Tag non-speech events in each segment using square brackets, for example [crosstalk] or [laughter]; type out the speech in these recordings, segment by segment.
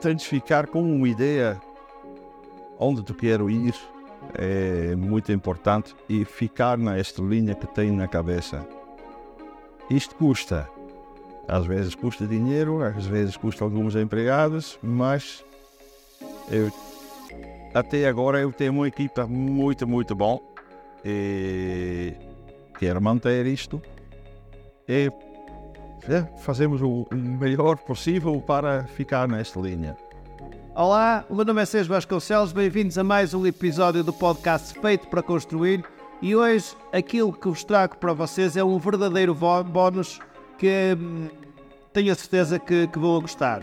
tens de ficar com uma ideia onde tu quero ir, é muito importante, e ficar nesta linha que tem na cabeça. Isto custa. Às vezes custa dinheiro, às vezes custa alguns empregados, mas eu, até agora eu tenho uma equipa muito, muito bom e quero manter isto e é, fazemos o, o melhor possível para ficar nesta linha. Olá, o meu nome é Sérgio Vasconcelos, bem-vindos a mais um episódio do podcast Feito para Construir e hoje aquilo que vos trago para vocês é um verdadeiro bónus que hum, tenho a certeza que, que vão gostar.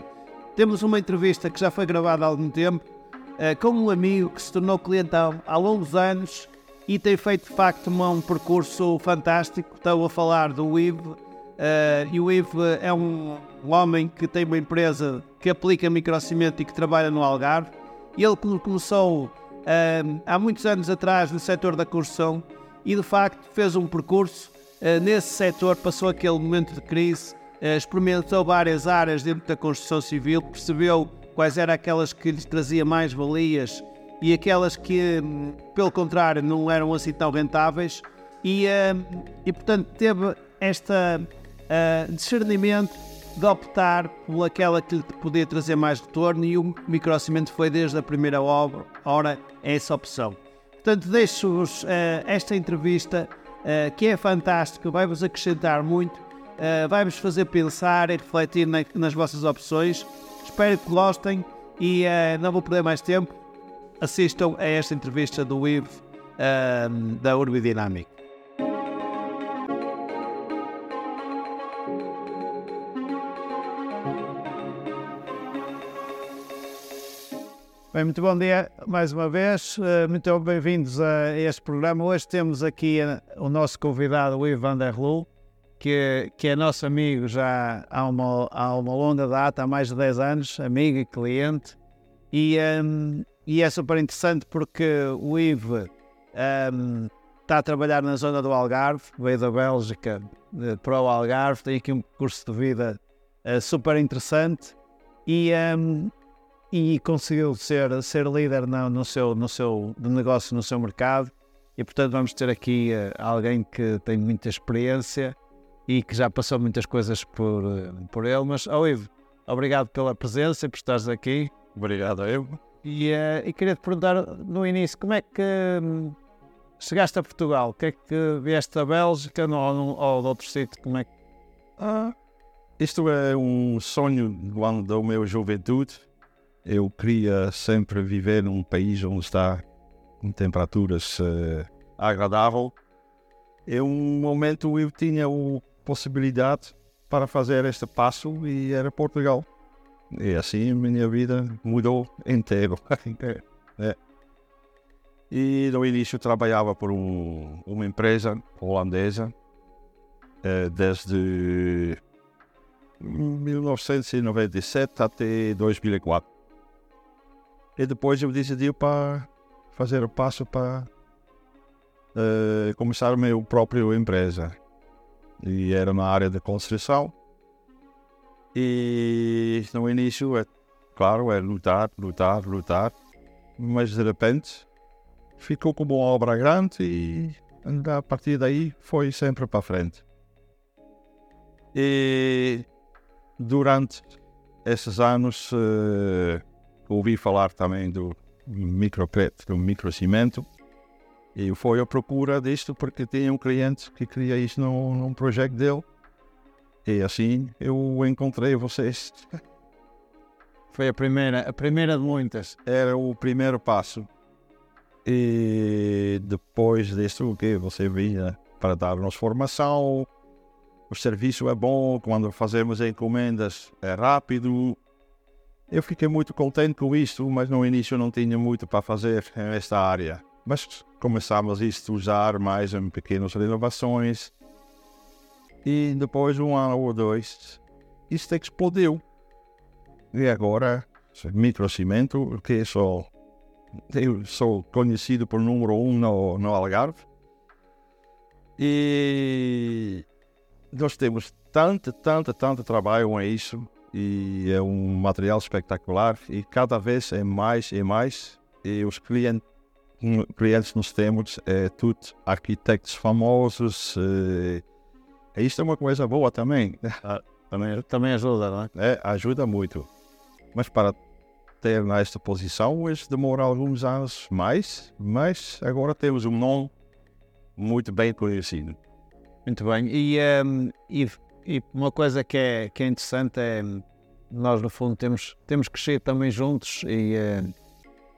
Temos uma entrevista que já foi gravada há algum tempo uh, com um amigo que se tornou cliente há, há longos anos e tem feito de facto um percurso fantástico. Estou a falar do Ivo Uh, e o Ivo é um, um, homem que tem uma empresa que aplica microcimento e que trabalha no Algarve. Ele começou uh, há muitos anos atrás no setor da construção e de facto fez um percurso uh, nesse setor, passou aquele momento de crise, experimentou várias áreas dentro da construção civil, percebeu quais eram aquelas que lhes trazia mais valias e aquelas que, hum, pelo contrário, não eram assim tão rentáveis. E, e portanto teve esta uh, discernimento de optar por aquela que lhe podia trazer mais retorno e o microcimento foi desde a primeira obra, hora essa opção. Portanto, deixo-vos uh, esta entrevista uh, que é fantástica, vai-vos acrescentar muito, uh, vai-vos fazer pensar e refletir na, nas vossas opções. Espero que gostem e não vou perder mais tempo. Assistam a esta entrevista do Ivo da Urbidynamic. Bem, muito bom dia mais uma vez, eh, muito bem-vindos a este programa. Hoje temos aqui eh, o nosso convidado, o Ivan van der Loo, que, que é nosso amigo já há uma, há uma longa data, há mais de 10 anos, amigo e cliente. E, um, e é super interessante porque o Ivo um, está a trabalhar na zona do Algarve, veio da Bélgica para o Algarve, tem aqui um curso de vida uh, super interessante. E, um, e conseguiu ser, ser líder no, no, seu, no seu negócio, no seu mercado. E portanto vamos ter aqui uh, alguém que tem muita experiência e que já passou muitas coisas por, uh, por ele. Mas, oh Ivo, obrigado pela presença e por estares aqui. Obrigado, Ivo. E, uh, e queria te perguntar no início, como é que um, chegaste a Portugal? O que é que vieste da Bélgica ou, ou de outro sítio? Como é que... Ah, isto é um sonho da minha juventude eu queria sempre viver num país onde está temperaturas uh, agradável. Em um momento eu tinha a possibilidade para fazer este passo e era Portugal. E assim minha vida mudou inteiro. [laughs] é. E no início trabalhava por um, uma empresa holandesa uh, desde 1997 até 2004. E depois eu decidi para fazer o passo para uh, começar a minha própria empresa. E era na área da construção. E no início, é, claro, é lutar, lutar, lutar. Mas de repente ficou como uma obra grande e a partir daí foi sempre para frente. E durante esses anos. Uh, ouvi falar também do microcrédito, do microcimento, e foi à procura disto porque tinha um cliente que queria isto num, num projeto dele. E assim eu encontrei vocês. [laughs] Foi a primeira, a primeira de muitas. Era o primeiro passo. E depois disso, o que você vinha para dar-nos formação. O serviço é bom, quando fazemos encomendas é rápido, eu fiquei muito contente com isto, mas no início não tinha muito para fazer nesta área. Mas começamos a estudar mais em pequenas renovações. E depois, um ano ou dois, isto explodiu. E agora, microcimento, que sou, eu sou conhecido por número um no, no Algarve. E nós temos tanto, tanto, tanto trabalho com isso e é um material espetacular e cada vez é mais e mais e os clientes clientes nós temos é tudo arquitetos famosos e isto é uma coisa boa também ah, também, também ajuda, não é? é? ajuda muito mas para ter nesta posição demora alguns anos mais mas agora temos um nome muito bem conhecido muito bem e, um, e uma coisa que é, que é interessante é nós no fundo temos, temos crescido também juntos e, eh,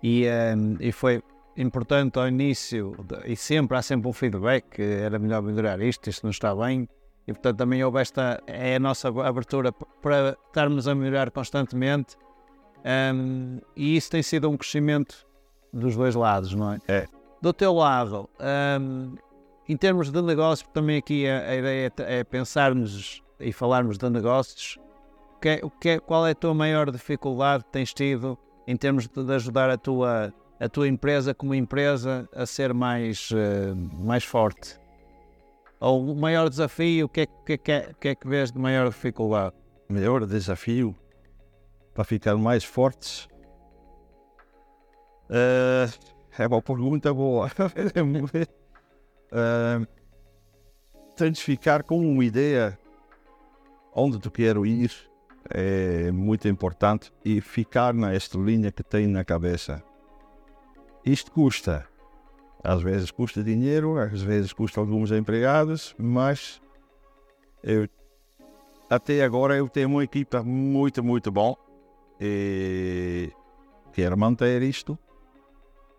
e, eh, e foi importante ao início e sempre há sempre um feedback era melhor melhorar isto, isto não está bem e portanto também houve esta é a nossa abertura para estarmos a melhorar constantemente um, e isso tem sido um crescimento dos dois lados, não é? É. Do teu lado, um, em termos de negócio, também aqui a, a ideia é, é pensarmos e falarmos de negócios. O que é, o que é, qual é a tua maior dificuldade que tens tido em termos de, de ajudar a tua, a tua empresa como empresa a ser mais, uh, mais forte? Ou o maior desafio, o que é, que, que, é, que é que vês de maior dificuldade? Maior desafio para ficar mais fortes? Uh, é uma pergunta boa. [laughs] uh, tens de ficar com uma ideia onde tu quero ir é muito importante e ficar nesta linha que tem na cabeça. Isto custa. Às vezes custa dinheiro, às vezes custa alguns empregados, mas eu, até agora eu tenho uma equipa muito, muito bom e quero manter isto.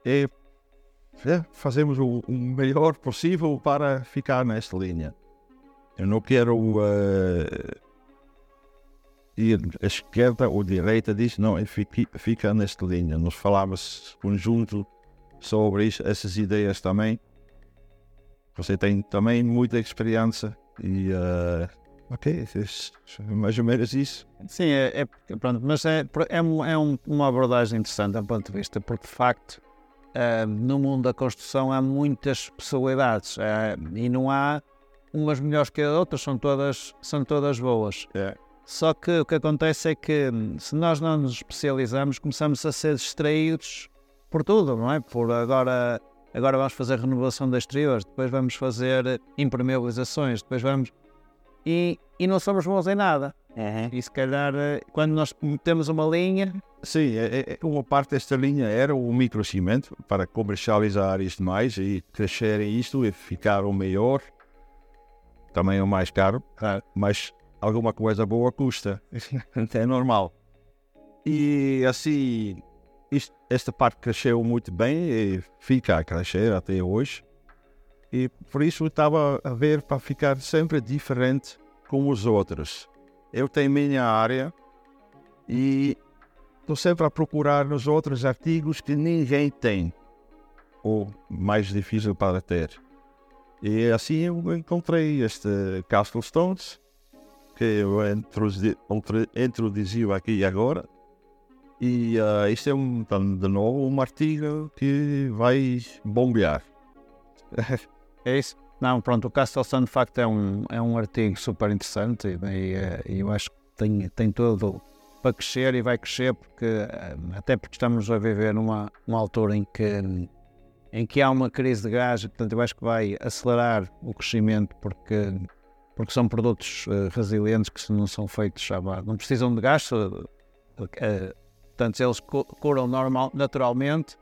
E é, fazemos o, o, melhor possível para ficar nesta linha. Eu não quero uh, ir à esquerda ou à direita disso, não, fica, fica nesta linha. Nós falamos conjunto sobre isso, essas ideias também. Você tem também muita experiência e uh, ok, é mais ou menos isso. Sim, é, é pronto, mas é, é, é um, uma abordagem interessante do ponto de vista, porque de facto uh, no mundo da construção há muitas possibilidades uh, e não há umas melhores que as outras, são todas, são todas boas. É. Só que o que acontece é que se nós não nos especializamos, começamos a ser distraídos por tudo, não é? Por agora, agora vamos fazer renovação de exteriores, depois vamos fazer impermeabilizações, depois vamos. E, e não somos bons em nada. Uhum. E se calhar, eh, quando nós temos uma linha. Sim, é, é, é, uma parte desta linha era o microcimento para comercializar isto mais e crescer isto e ficar o maior. Também o mais caro, mas alguma coisa boa custa. [laughs] é normal. E assim, isto, esta parte cresceu muito bem e fica a crescer até hoje. E por isso estava a ver para ficar sempre diferente com os outros eu tenho minha área e estou sempre a procurar nos outros artigos que ninguém tem, ou mais difícil para ter. E assim eu encontrei este Castle Stones, que eu introduzi aqui agora. E uh, isto é um, de novo um artigo que vai bombear. [laughs] é isso. Não, pronto, o Castle Sun de facto é um, é um artigo super interessante e, eh, e eu acho que tem, tem todo para crescer e vai crescer porque eh, até porque estamos a viver numa, altura em que em que há uma crise de gás, portanto eu acho que vai acelerar o crescimento porque porque são produtos uh, resilientes que não são feitos já não precisam de gás, uh, uh, portanto eles curam normal, naturalmente.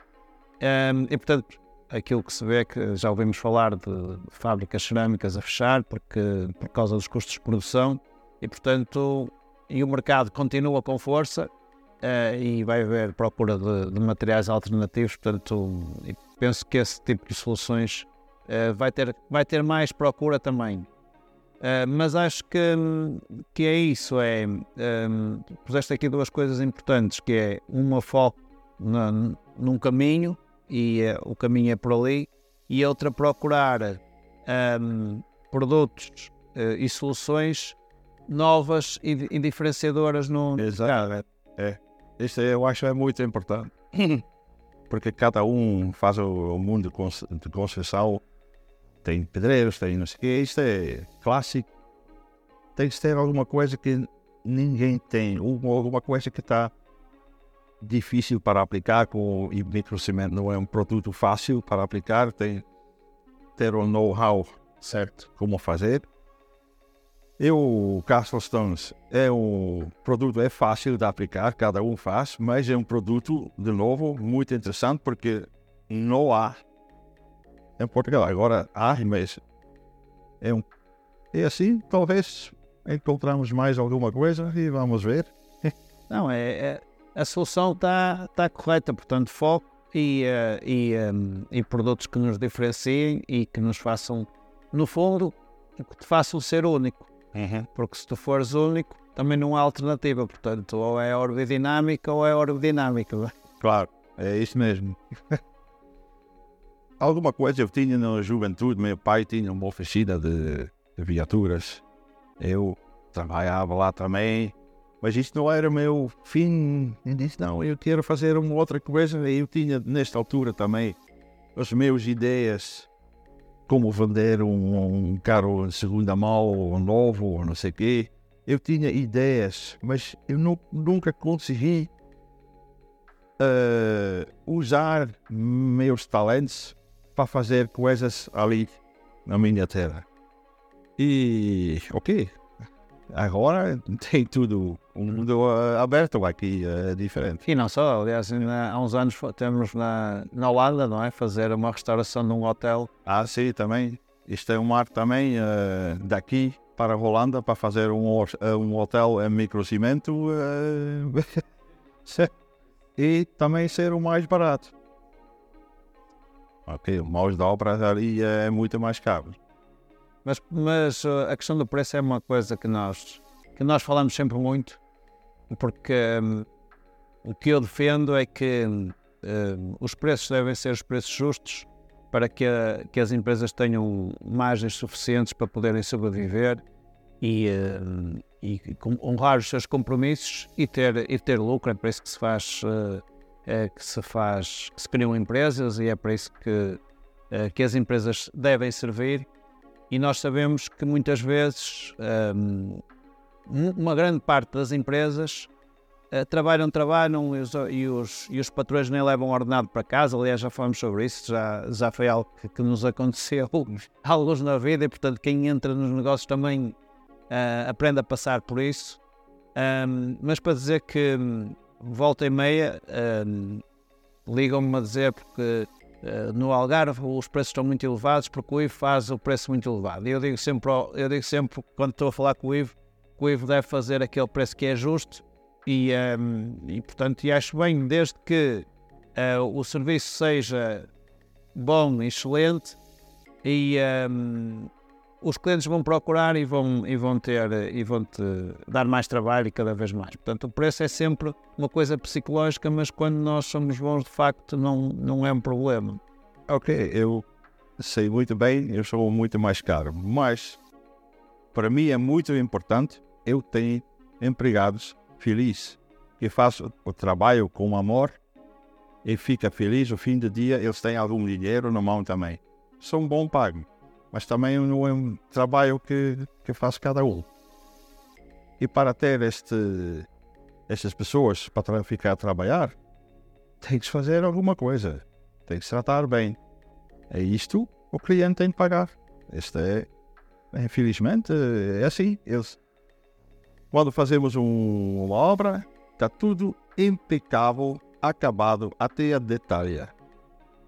Um, e portanto aquilo que se vê que já ouvimos falar de fábricas cerâmicas a fechar porque, por causa dos custos de produção e, portanto, e o mercado continua com força uh, e vai haver procura de, de, materiais alternativos, portanto, penso que esse tipo de soluções uh, vai, ter, vai ter mais procura também. Uh, mas acho que, que é isso, é, um, puseste aqui duas coisas importantes, que é uma foco na, num caminho e o caminho é por ali, e outra procurar um, produtos e soluções novas e, e diferenciadoras no Exato. mercado. É. Isso eu acho é muito importante. [clears throat] Porque cada um faz o, o mundo de construção, tem pedreiros, tem não sei o que, isto é clássico. Tem que ter alguma coisa que ninguém tem alguma coisa que está difícil para aplicar com e microcimento não é um produto fácil para aplicar tem ter o know-how certo como fazer e o Castle Stones é um produto é fácil de aplicar cada um faz mas é um produto de novo muito interessante porque não há em Portugal agora há mas é um e assim talvez encontramos mais alguma coisa e vamos ver [laughs] não é, é a solução está tá correta, portanto, foco e, uh, e, um, e, produtos que nos diferenciem e que nos façam, no fundo, que te façam ser único. Uhum. Porque se tu fores único, também não há alternativa. Portanto, ou é orbidinâmica ou é orbidinâmica. Claro, é isso mesmo. [laughs] Alguma coisa eu tinha na juventude, meu pai tinha uma oficina de, de viaturas. Eu trabalhava lá também mas isto não era meu fim. Eu disse, não, eu quero fazer uma outra coisa. Eu tinha, nesta altura também, as minhas ideias, como vender um, um carro segunda mão, ou novo, ou não sei o quê. Eu tinha ideias, mas eu nunca consegui uh, usar meus talentos para fazer coisas ali na minha terra. E, ok, Agora [laughs] tem tudo, um mundo uh, aberto aqui, uh, diferente. E não só, aliás, há uns anos temos na, na Holanda, não é? Fazer uma restauração de um hotel. Ah, sim, também. Isto é um mar também uh, daqui para a Holanda para fazer um, um hotel em microcimento [laughs] e também ser o mais barato. Ok, o mãos de obra ali é muito mais caro. Mas, mas uh, a questão do preço é uma coisa que nós, que nós falamos sempre muito, porque um, o que eu defendo é que um, os preços devem ser os preços justos para que, a, que as empresas tenham margens suficientes para poderem sobreviver e, uh, e honrar os seus compromissos e ter, e ter lucro. É para isso que se faz, uh, é que se faz, que se criam empresas e é para isso que, uh, que as empresas devem servir e nós sabemos que muitas vezes um, uma grande parte das empresas uh, trabalham, trabalham e os, e, os, e os patrões nem levam ordenado para casa. Aliás, já falamos sobre isso, já, já foi algo que, que nos aconteceu [laughs] alguns na vida e, portanto, quem entra nos negócios também uh, aprende a passar por isso. Um, mas para dizer que hum, volta e meia um, ligam-me a dizer porque eh, no Algarve os preços estão muito elevados porque o IVE faz o preço muito elevado. Eu digo sempre, eu digo sempre quando estou a falar com o IVE, que o IVE deve fazer aquele preço que é justo e, um, ehm, e portanto, e acho bem, desde que uh, o serviço seja bom, excelente e um, ehm, os clientes vão procurar e vão, e vão ter e vão te dar mais trabalho e cada vez mais. Portanto, o preço é sempre uma coisa psicológica, mas quando nós somos bons de facto não, não é um problema. Ok, eu sei muito bem, eu sou muito mais caro, mas para mim é muito importante eu ter empregados felizes, que façam o trabalho com amor e fica feliz, no fim do dia eles têm algum dinheiro na mão também. São bom pago mas também não é um trabalho que, que faz cada um. E para ter este, estas pessoas para ficar a trabalhar, tem que fazer alguma coisa, tem que tratar bem. É isto o cliente tem que pagar. Este é, infelizmente, é assim. Eles, quando fazemos um, uma obra, está tudo impecável, acabado até a detalhe.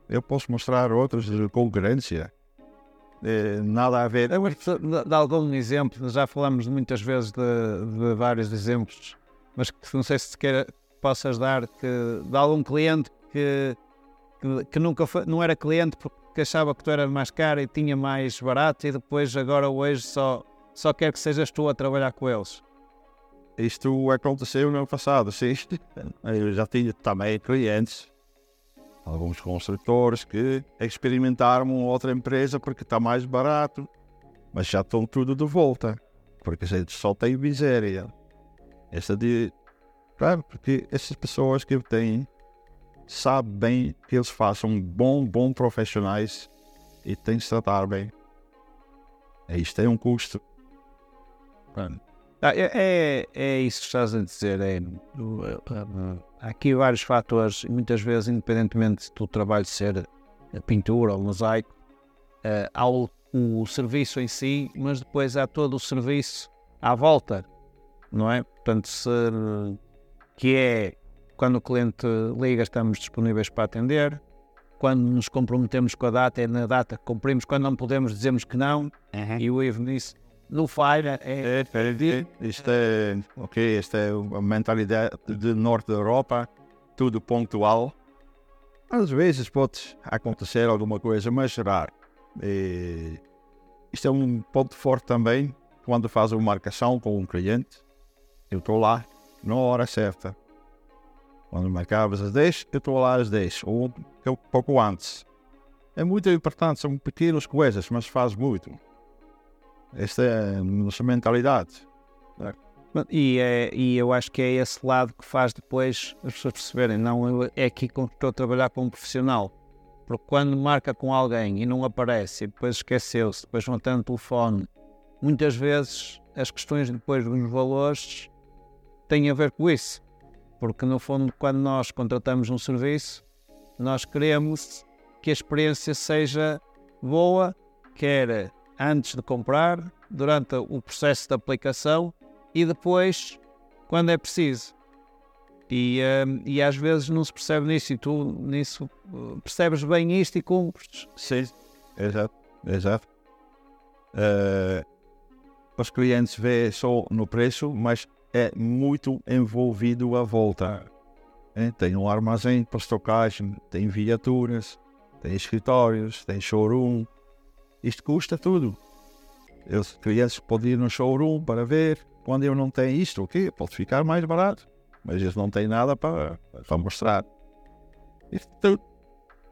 Eu posso mostrar outros de concorrência é, nada a ver. Eu gosto de, algum exemplo, já falamos muitas vezes de, de vários exemplos, mas que não sei se queira, possas dar que, de algum cliente que, que, que, nunca foi, não era cliente porque achava que tu eras mais caro e tinha mais barato e depois agora hoje só, só quer que sejas tu a trabalhar com eles. Isto aconteceu no ano passado, sim. [laughs] Eu já tinha também clientes alguns construtores que experimentaram outra empresa porque está mais barato, mas já estão tudo de volta, porque a gente só tem miséria. Essa de. Claro, porque essas pessoas que têm sabem bem que eles façam bom, bom profissionais e têm que se tratar bem. E isto tem um custo. Ah, é, é, é isso que estás a dizer. É, há aqui vários fatores, muitas vezes, independentemente do trabalho ser pintura ou mosaico, uh, há o, o, serviço em si, mas depois há todo o serviço à volta, não é? Portanto, se, que é quando o cliente liga, estamos disponíveis para atender. Quando nos comprometemos com a data, é na data que cumprimos. Quando não podemos, dizemos que não. Uhum. E o erro nisso no Fire é. é, é isto é, ok, isto é a mentalidade do norte da Europa, tudo pontual. Às vezes pode acontecer alguma coisa, mas raro. E isto é um ponto forte também quando faz uma marcação com um cliente. Eu estou lá na hora certa. Quando marcavas às 10, eu estou lá às 10, ou um pouco antes. É muito importante, são pequenas coisas, mas faz muito. Esta é a nossa mentalidade. E, é, e eu acho que é esse lado que faz depois as pessoas perceberem, não é aqui que estou a trabalhar como profissional. Porque quando marca com alguém e não aparece, e depois esqueceu-se, depois não tem o telefone, muitas vezes as questões depois dos valores têm a ver com isso. Porque no fundo, quando nós contratamos um serviço, nós queremos que a experiência seja boa, quer antes de comprar, durante o processo de aplicação e depois, quando é preciso. E, um, e às vezes não se percebe nisso, e tu nisso uh, percebes bem isto e cumpres. Sim, exato, exato. Uh, os clientes vê só no preço, mas é muito envolvido a volta. É, tem um armazém para estocagem, tem viaturas, tem escritórios, tem showroom, isto custa tudo. Os clientes podem ir no showroom para ver. Quando eu não tenho isto, o quê? Pode ficar mais barato. Mas eles não têm nada para, para mostrar. Isto tudo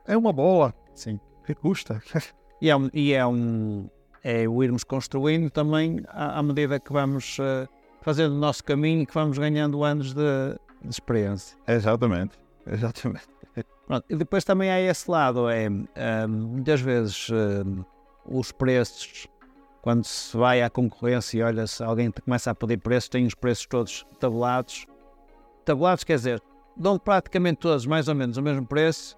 é uma bola. Sim. Que custa. [laughs] E é, um, e é, um, é o irmos construindo também à, à medida que vamos uh, fazendo o nosso caminho e que vamos ganhando anos de, de experiência. Exatamente. Exatamente. Pronto. E depois também há esse lado, é um, muitas vezes um, os preços, quando se vai à concorrência e olha se alguém começa a pedir preços, tem os preços todos tabulados. Tabulados quer dizer, dão praticamente todos mais ou menos o mesmo preço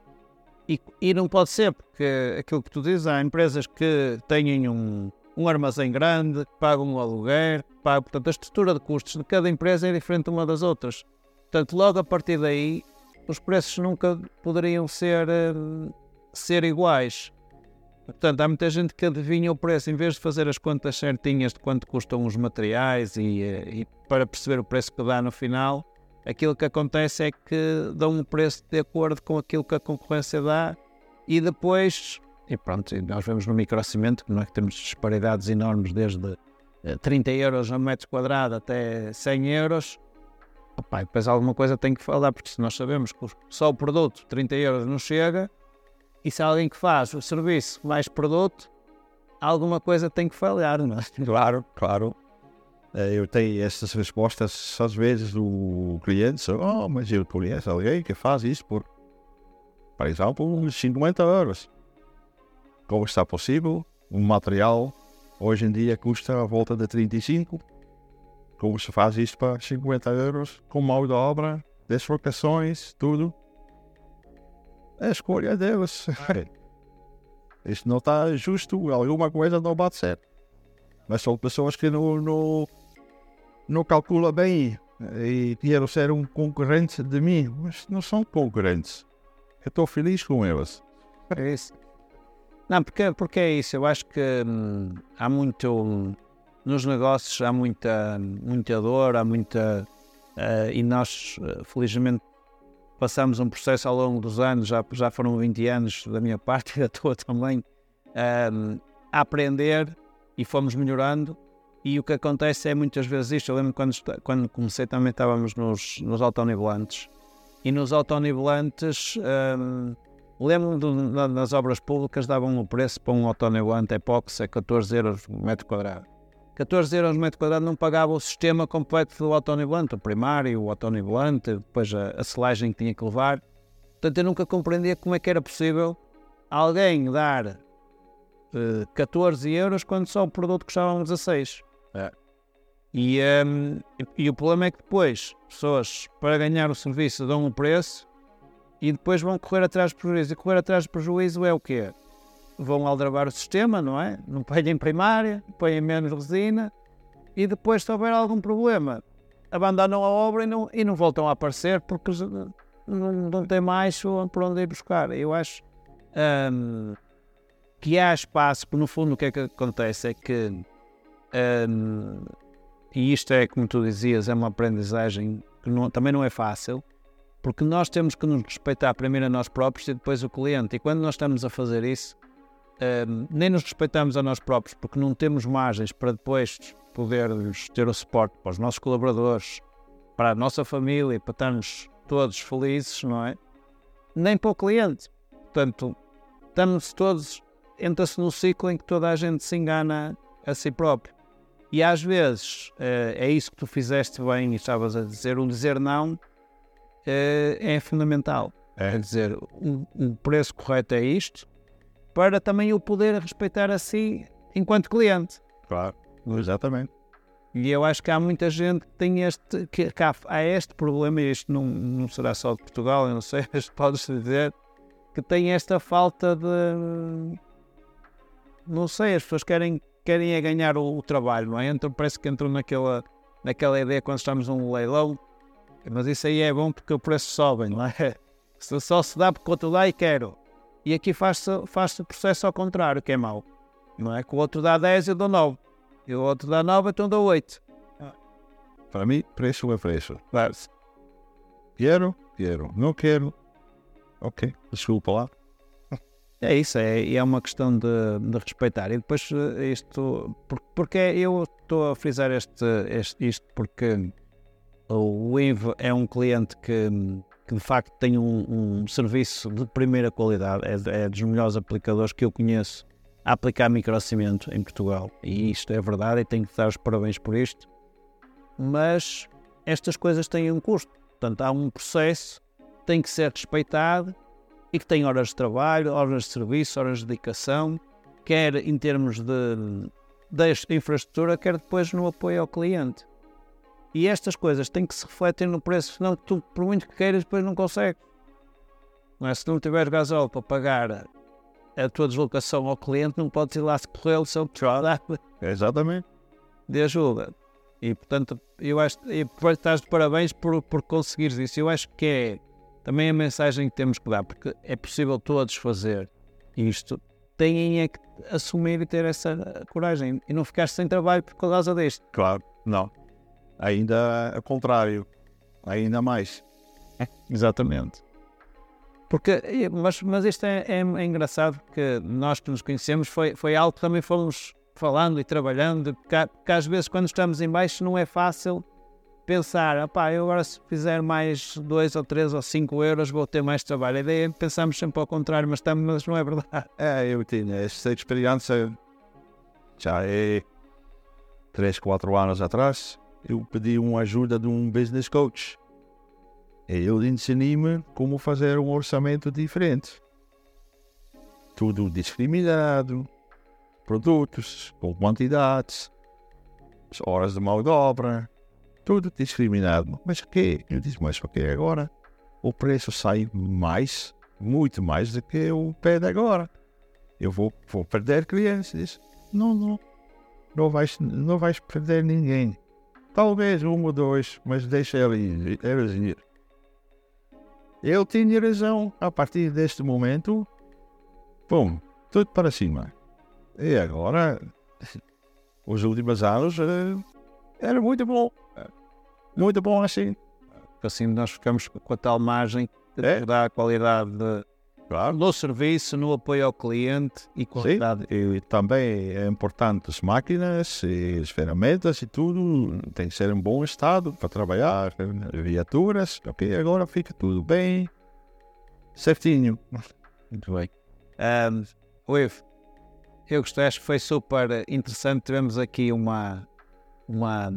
e, e não pode ser, porque aquilo que tu dizes, há empresas que têm um, um armazém grande, pagam um aluguer, pagam, portanto a estrutura de custos de cada empresa é diferente uma das outras. Portanto, logo a partir daí, os preços nunca poderiam ser, uh, ser iguais. Portanto, há muita gente que adivinha o preço, em vez de fazer as contas certinhas de quanto custam os materiais e, eh, e para perceber o preço que dá no final, aquilo que acontece é que dão um preço de acordo com aquilo que a concorrência dá e depois, e pronto, nós vemos no microcimento que nós temos disparidades enormes desde 30 eh, euros a metro quadrado até 100 euros. Opa, depois alguma coisa tem que falar, porque se nós sabemos que só o produto 30 euros não chega, e se alguém que faz o serviço mais produto, alguma coisa tem que falhar, não é? [laughs] Claro, claro. Eh, eu tenho essas respostas às vezes do cliente, oh, mas eu conheço alguém que faz isso por, por exemplo, 50 euros. Como está possível? Um material hoje em dia custa a volta de 35. Como se faz isso para 50 euros com mão de obra, deslocações, tudo? É a escolha deles. [laughs] Isto não está justo, alguma coisa não bate certo. Mas são pessoas que não, não, não calculam bem e querem ser um concorrente de mim, mas não são concorrentes. Eu estou feliz com eles. É isso. Não, porque, porque é isso. Eu acho que hum, há muito. Nos negócios há muita, muita dor, há muita. Uh, e nós, uh, felizmente, passamos um processo ao longo dos anos, já, já foram 20 anos da minha [laughs] parte e da tua também, um, a aprender e fomos melhorando. E o que acontece é muitas vezes isto. Eu lembro quando, quando comecei também estávamos nos, nos autonivelantes. E nos autonivelantes, um, lembro-me nas obras públicas davam o preço para um autonivelante epóxi a 14 euros por metro quadrado. 14 euros por metro quadrado não pagava o sistema completo do autonivelante, o primário, o autonivelante, depois a, a selagem que tinha que levar. Portanto, eu nunca compreendia como é que era possível alguém dar uh, eh, 14 euros quando só o produto custava 16. É. E, um, e, e o problema é que depois pessoas, para ganhar o serviço, dão um preço e depois vão correr atrás do prejuízo. E correr atrás do prejuízo é o quê? Vão aldrabar o sistema, não é? Não põem primária, põem menos resina e depois, se houver algum problema, abandonam a obra e não, e não voltam a aparecer porque não, não tem mais por onde ir buscar. Eu acho um, que há espaço, porque no fundo o que é que acontece é que, um, e isto é como tu dizias, é uma aprendizagem que não, também não é fácil, porque nós temos que nos respeitar primeiro a nós próprios e depois o cliente. E quando nós estamos a fazer isso, um, nem nos respeitamos a nós próprios, porque não temos margens para depois podermos ter o suporte para os nossos colaboradores, para a nossa família, para estarmos todos felizes, não é? Nem para o cliente. Portanto, estamos todos, entra-se num ciclo em que toda a gente se engana a si próprio. E às vezes eh, é isso que tu fizeste bem e estavas a dizer, um dizer não eh, é fundamental. É. Quer dizer, o preço correto é isto, para também o poder respeitar a si enquanto cliente. Claro, exatamente. E eu acho que há muita gente que tem este, que, que há, há, este problema, e isto não, não será só de Portugal, eu não sei, [laughs] mas pode-se dizer, que tem esta falta de. Não sei, as pessoas querem, querem é ganhar o, o trabalho, não é? Entram, parece que entram naquela, naquela ideia quando estamos num leilão, mas isso aí é bom porque o preço sobe, não é? [laughs] Só se dá porque o outro dá e quero. E aqui faz-se faz o processo ao contrário, que é mau. Não é? Que o outro dá 10 e eu dou 9. E o outro dá 9, então dou 8. Para mim, preço é preço. Claro. Quero, quero. Não quero. Ok, desculpa lá. É isso, é, é uma questão de, de respeitar. E depois eh, isto, porque eu estou a frisar este, este, isto porque o IVE é um cliente que, que de facto tem um, um serviço de primeira qualidade, é, é, dos melhores aplicadores que eu conheço a aplicar microcimento em Portugal. E isto é verdade e tenho que dar os parabéns por isto. Mas estas coisas têm um custo. Portanto, há um processo, tem que ser respeitado e que tem horas de trabalho, horas de serviço, horas de dedicação, quer em termos de, de infraestrutura, quer depois no apoio ao cliente. E estas coisas têm que se refletir no preço, senão tu, por muito que queiras, depois não consegues. Não é? Se não tiveres gasóleo para pagar a tua deslocação ao cliente, não podes ir lá se correr se ele Exatamente. De ajuda. E portanto, eu acho e estás de parabéns por, por conseguires isso. Eu acho que é também a mensagem que temos que dar, porque é possível todos fazer isto. Têm é que assumir e ter essa coragem e não ficar sem trabalho por causa disto. Claro, não ainda ao contrário, ainda mais. Exatamente. Porque, mas, mas isto é, é, é, engraçado que nós que nos conhecemos foi, foi algo que também fomos falando e trabalhando, porque, porque às vezes quando estamos em baixo não é fácil pensar, opá, eu agora se fizer mais 2 ou 3 ou 5 euros vou ter mais trabalho. A ideia é pensamos sempre ao contrário, mas, estamos, mas não é verdade. [laughs] É, eu tinha essa experiência já é 3, 4 anos atrás eu pedi uma ajuda de um business coach. Ele ensinou-me como fazer um orçamento diferente. Tudo discriminado, produtos com quantidades, horas de mão de obra, tudo discriminado. Mas que? Eu disse, mas porque agora o preço sai mais, muito mais do que o pé de agora. Eu vou, vou perder clientes. Disse, não, não, não vais, não vais perder ninguém. Talvez um ou dois, mas deixa ele ir. Ele tinha razão. A partir deste momento, pum, tudo para cima. E agora, os últimos anos, eh, era muito bom. Muito bom assim. Assim nós ficamos com a tal margem de é? a qualidade de, Claro. No serviço, no apoio ao cliente e qualidade. Sim, e também é importante as máquinas e as ferramentas e tudo tem que ser em bom estado para trabalhar, viaturas, ok? Agora fica tudo bem, certinho. [laughs] Muito bem. Um, Uiv, eu gostei, acho que foi super interessante. Tivemos aqui uma. uma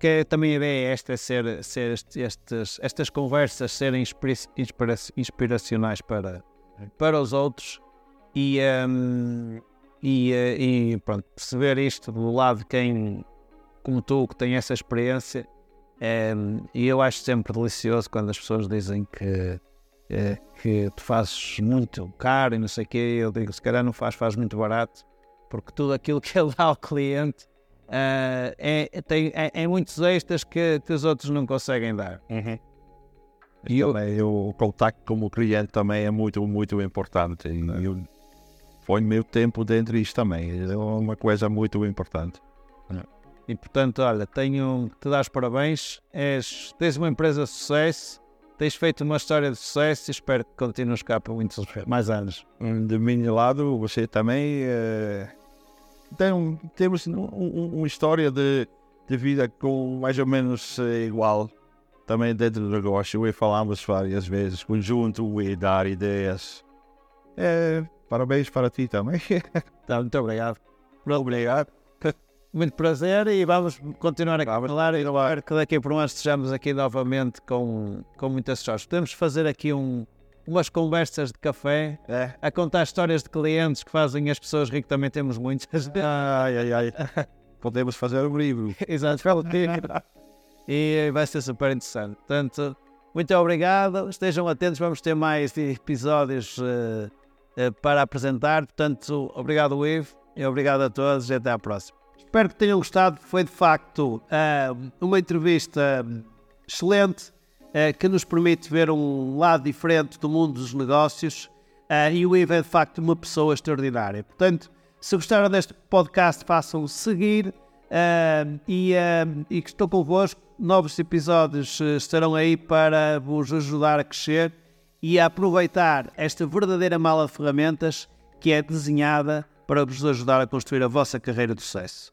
que também a ideia é esta, é ser, ser estes, estas conversas serem inspira, inspira, inspiracionais para, para os outros e, um, e, eh, e pronto, perceber isto do lado de quem como tu, que tem essa experiência. É, e eu acho sempre delicioso quando as pessoas dizem que, é, que tu fazes muito caro e não sei o quê. Eu digo, se calhar não faz, faz muito barato, porque tudo aquilo que ele dá ao cliente uh, é, tem, é, é, muitos extras que, que os outros não conseguem dar. Uhum. E eu, o contacto com o cliente também é muito, muito importante. E eu ponho meu tempo dentro disto também. É uma coisa muito importante. E portanto, olha, tenho te dar os parabéns. És, tens uma empresa de sucesso, tens feito uma história de sucesso e espero que continues cá por muitos [laughs] mais anos. De meu lado, você também é, tem temos um, um, uma história de, de vida com mais ou menos eh, igual também dentro do negócio e falamos várias vezes conjunto e dar ideias. É, parabéns para ti também. [laughs] Tá, muito obrigado. Obrigado. [laughs] Muito prazer e vamos continuar a falar e espero que daqui por um ano estejamos aqui novamente com, com muitas histórias. Podemos fazer aqui um, umas conversas de café é. a contar histórias de clientes que fazem as pessoas que também temos muitas. Ai, ai, ai. [laughs] Podemos fazer um livro. Exato, e vai ser super interessante. Portanto, muito obrigado. Estejam atentos, vamos ter mais episódios uh, uh, para apresentar. Portanto, obrigado, Ivo, e obrigado a todos e até à próxima. Espero que tenham gostado. Foi de facto uh, uma entrevista excelente que nos permite ver um lado diferente do mundo dos negócios. e o Ivo é de facto uma pessoa extraordinária. Portanto, se gostaram deste podcast, façam seguir Uh, e, uh, e que estou convosco. Novos episódios uh, estarão aí para vos ajudar a crescer e a aproveitar esta verdadeira mala de ferramentas que é desenhada para vos ajudar a construir a vossa carreira de sucesso.